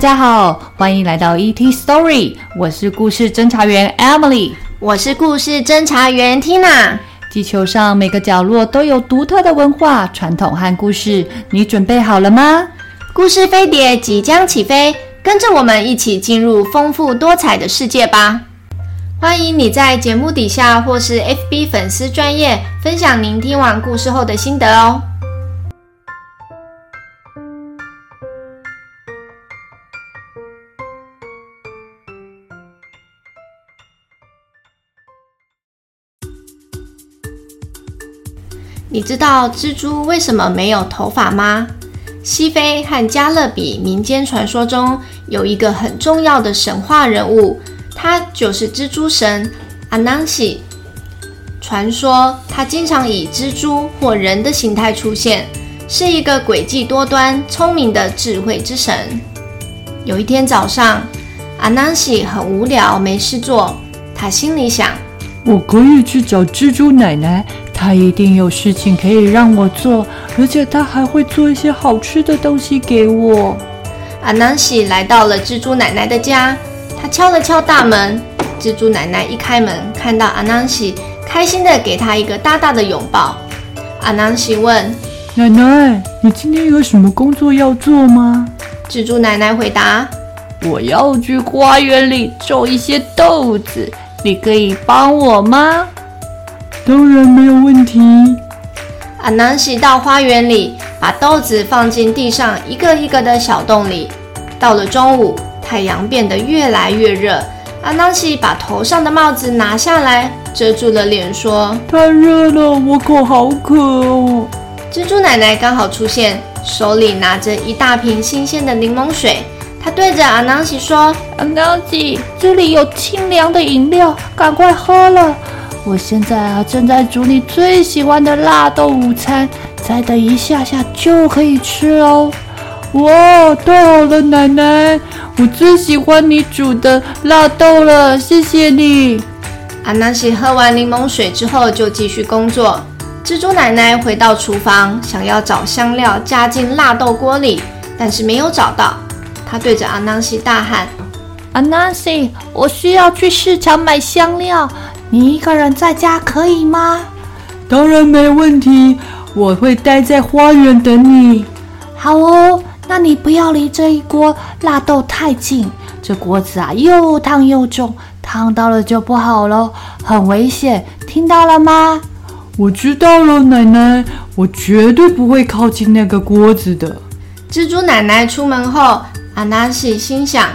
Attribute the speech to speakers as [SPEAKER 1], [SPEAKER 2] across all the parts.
[SPEAKER 1] 家好，欢迎来到 ET Story，我是故事侦查员 Emily，
[SPEAKER 2] 我是故事侦查员 Tina。
[SPEAKER 1] 地球上每个角落都有独特的文化、传统和故事，你准备好了吗？
[SPEAKER 2] 故事飞碟即将起飞，跟着我们一起进入丰富多彩的世界吧！欢迎你在节目底下或是 FB 粉丝专页分享您听完故事后的心得哦。你知道蜘蛛为什么没有头发吗？西非和加勒比民间传说中有一个很重要的神话人物，他就是蜘蛛神阿南西。传说他经常以蜘蛛或人的形态出现，是一个诡计多端、聪明的智慧之神。有一天早上，阿南西很无聊，没事做，他心里想：
[SPEAKER 3] 我可以去找蜘蛛奶奶。他一定有事情可以让我做，而且他还会做一些好吃的东西给我。
[SPEAKER 2] 阿南西来到了蜘蛛奶奶的家，他敲了敲大门。蜘蛛奶奶一开门，看到阿南西，开心的给他一个大大的拥抱。阿南西问：“
[SPEAKER 3] 奶奶，你今天有什么工作要做吗？”
[SPEAKER 2] 蜘蛛奶奶回答：“
[SPEAKER 1] 我要去花园里种一些豆子，你可以帮我吗？”
[SPEAKER 3] 当然没有问题。
[SPEAKER 2] 阿南西到花园里，把豆子放进地上一个一个的小洞里。到了中午，太阳变得越来越热。阿南西把头上的帽子拿下来，遮住了脸，说：“
[SPEAKER 3] 太热了，我口好渴哦。”
[SPEAKER 2] 蜘蛛奶奶刚好出现，手里拿着一大瓶新鲜的柠檬水。她对着阿南西说：“
[SPEAKER 1] 阿南西，这里有清凉的饮料，赶快喝了。”我现在啊，正在煮你最喜欢的辣豆午餐，再等一下下就可以吃哦。
[SPEAKER 3] 哇，太好了，奶奶，我最喜欢你煮的辣豆了，谢谢你。
[SPEAKER 2] 阿南西喝完柠檬水之后，就继续工作。蜘蛛奶奶回到厨房，想要找香料加进辣豆锅里，但是没有找到。她对着阿南西大喊：“
[SPEAKER 1] 阿南西，我需要去市场买香料。”你一个人在家可以吗？
[SPEAKER 3] 当然没问题，我会待在花园等你。
[SPEAKER 1] 好哦，那你不要离这一锅辣豆太近，这锅子啊又烫又重，烫到了就不好喽，很危险，听到了吗？
[SPEAKER 3] 我知道了，奶奶，我绝对不会靠近那个锅子的。
[SPEAKER 2] 蜘蛛奶奶出门后，阿纳西心想。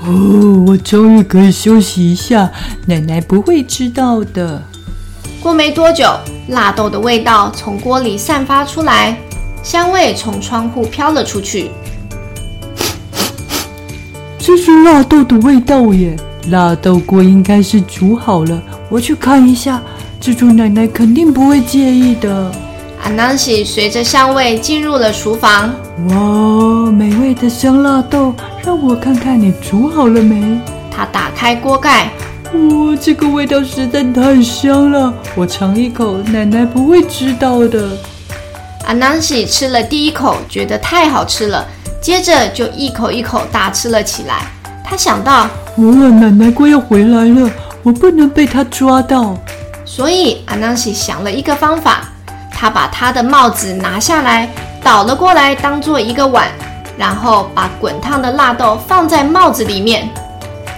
[SPEAKER 3] 哦，我终于可以休息一下，奶奶不会知道的。
[SPEAKER 2] 过没多久，辣豆的味道从锅里散发出来，香味从窗户飘了出去。
[SPEAKER 3] 这是辣豆的味道耶！辣豆锅应该是煮好了，我去看一下。蜘蛛奶奶肯定不会介意的。
[SPEAKER 2] 阿南西随着香味进入了厨房。
[SPEAKER 3] 哇，美味的香辣豆，让我看看你煮好了没？
[SPEAKER 2] 他打开锅盖。
[SPEAKER 3] 哇，这个味道实在太香了，我尝一口，奶奶不会知道的。
[SPEAKER 2] 阿南西吃了第一口，觉得太好吃了，接着就一口一口大吃了起来。他想到，
[SPEAKER 3] 哇，奶奶快要回来了，我不能被她抓到。
[SPEAKER 2] 所以阿南西想了一个方法。他把他的帽子拿下来，倒了过来，当做一个碗，然后把滚烫的辣豆放在帽子里面。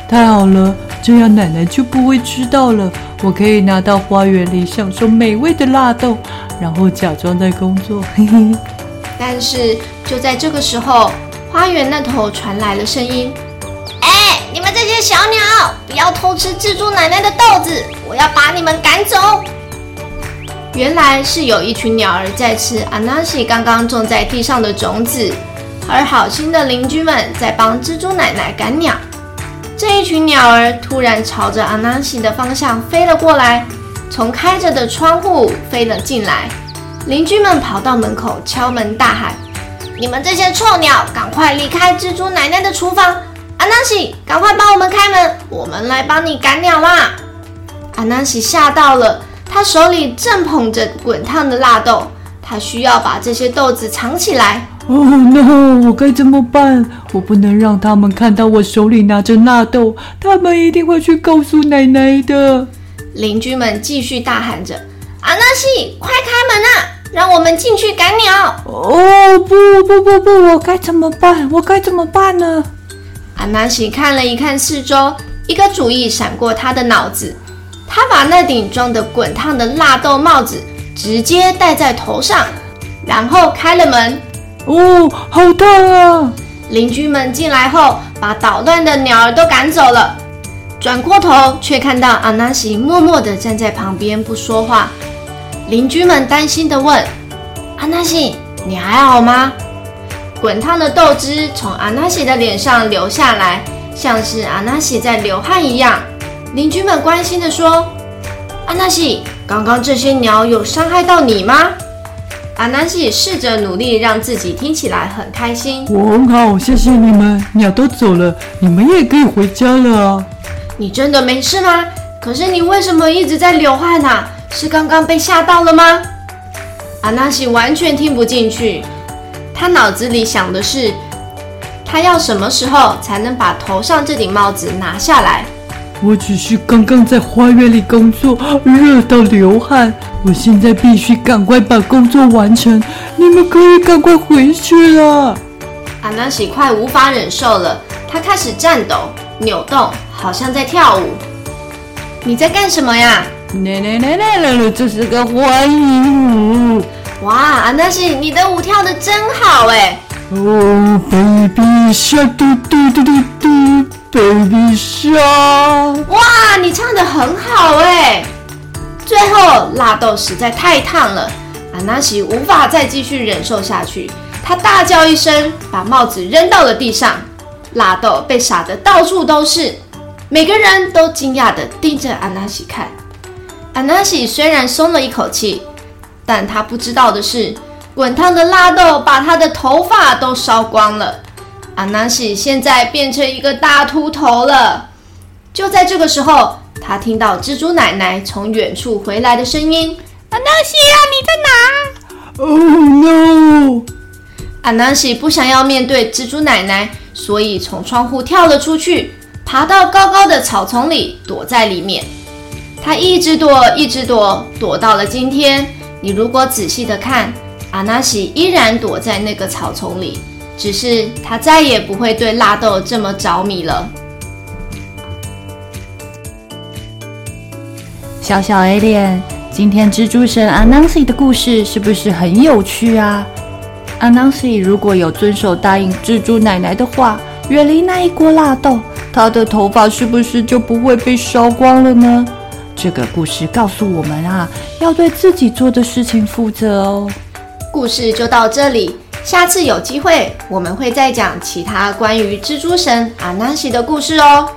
[SPEAKER 3] 太好了，这样奶奶就不会知道了。我可以拿到花园里享受美味的辣豆，然后假装在工作。嘿 嘿。
[SPEAKER 2] 但是就在这个时候，花园那头传来了声音：“哎，你们这些小鸟，不要偷吃蜘蛛奶奶的豆子，我要把你们赶走。”原来是有一群鸟儿在吃阿纳西刚刚种在地上的种子，而好心的邻居们在帮蜘蛛奶奶赶鸟。这一群鸟儿突然朝着阿南西的方向飞了过来，从开着的窗户飞了进来。邻居们跑到门口敲门大喊：“你们这些臭鸟，赶快离开蜘蛛奶奶的厨房！阿南西，赶快帮我们开门，我们来帮你赶鸟啦！”阿南西吓到了。他手里正捧着滚烫的辣豆，他需要把这些豆子藏起来。
[SPEAKER 3] 哦，no！我该怎么办？我不能让他们看到我手里拿着纳豆，他们一定会去告诉奶奶的。
[SPEAKER 2] 邻居们继续大喊着：“阿纳西，快开门啊，让我们进去赶鸟！”
[SPEAKER 1] 哦，不不不不，我该怎么办？我该怎么办呢？
[SPEAKER 2] 阿纳西看了一看四周，一个主意闪过他的脑子，他把那顶装的滚烫的纳豆帽子直接戴在头上，然后开了门。
[SPEAKER 3] 哦，好烫啊！
[SPEAKER 2] 邻居们进来后，把捣乱的鸟儿都赶走了。转过头，却看到阿纳西默默地站在旁边不说话。邻居们担心地问：“阿纳西，你还好吗？”滚烫的豆汁从阿纳西的脸上流下来，像是阿纳西在流汗一样。邻居们关心地说：“阿纳西，刚刚这些鸟有伤害到你吗？”阿南西试着努力让自己听起来很开心。
[SPEAKER 3] 我很好，谢谢你们。鸟都走了，你们也可以回家了啊。
[SPEAKER 2] 你真的没事吗？可是你为什么一直在流汗啊？是刚刚被吓到了吗？阿纳西完全听不进去，他脑子里想的是，他要什么时候才能把头上这顶帽子拿下来？
[SPEAKER 3] 我只是刚刚在花园里工作，热到流汗。我现在必须赶快把工作完成。你们可以赶快回去了。
[SPEAKER 2] 阿纳西快无法忍受了，他开始颤抖、扭动，好像在跳舞。你在干什么呀？
[SPEAKER 1] 来来来来来来，这是个欢迎舞。
[SPEAKER 2] 哇，阿纳西，你的舞跳的真好哎！
[SPEAKER 3] 哦，baby shark，嘟嘟嘟嘟嘟。Baby Shark，
[SPEAKER 2] 哇，你唱的很好哎！最后，辣豆实在太烫了，阿纳西无法再继续忍受下去，他大叫一声，把帽子扔到了地上，辣豆被撒得到处都是，每个人都惊讶地盯着阿纳西看。阿纳西虽然松了一口气，但他不知道的是，滚烫的辣豆把他的头发都烧光了。阿纳西现在变成一个大秃头了。就在这个时候，他听到蜘蛛奶奶从远处回来的声音：“
[SPEAKER 1] 阿纳西啊，你在哪？”“
[SPEAKER 3] 哦、oh, no！”
[SPEAKER 2] 阿纳西不想要面对蜘蛛奶奶，所以从窗户跳了出去，爬到高高的草丛里，躲在里面。他一直躲，一直躲，躲到了今天。你如果仔细的看，阿纳西依然躲在那个草丛里。只是他再也不会对辣豆这么着迷了。
[SPEAKER 1] 小小 Alien，今天蜘蛛神阿纳西的故事是不是很有趣啊？阿纳西如果有遵守答应蜘蛛奶奶的话，远离那一锅辣豆，他的头发是不是就不会被烧光了呢？这个故事告诉我们啊，要对自己做的事情负责哦。
[SPEAKER 2] 故事就到这里。下次有机会，我们会再讲其他关于蜘蛛神阿南西的故事哦。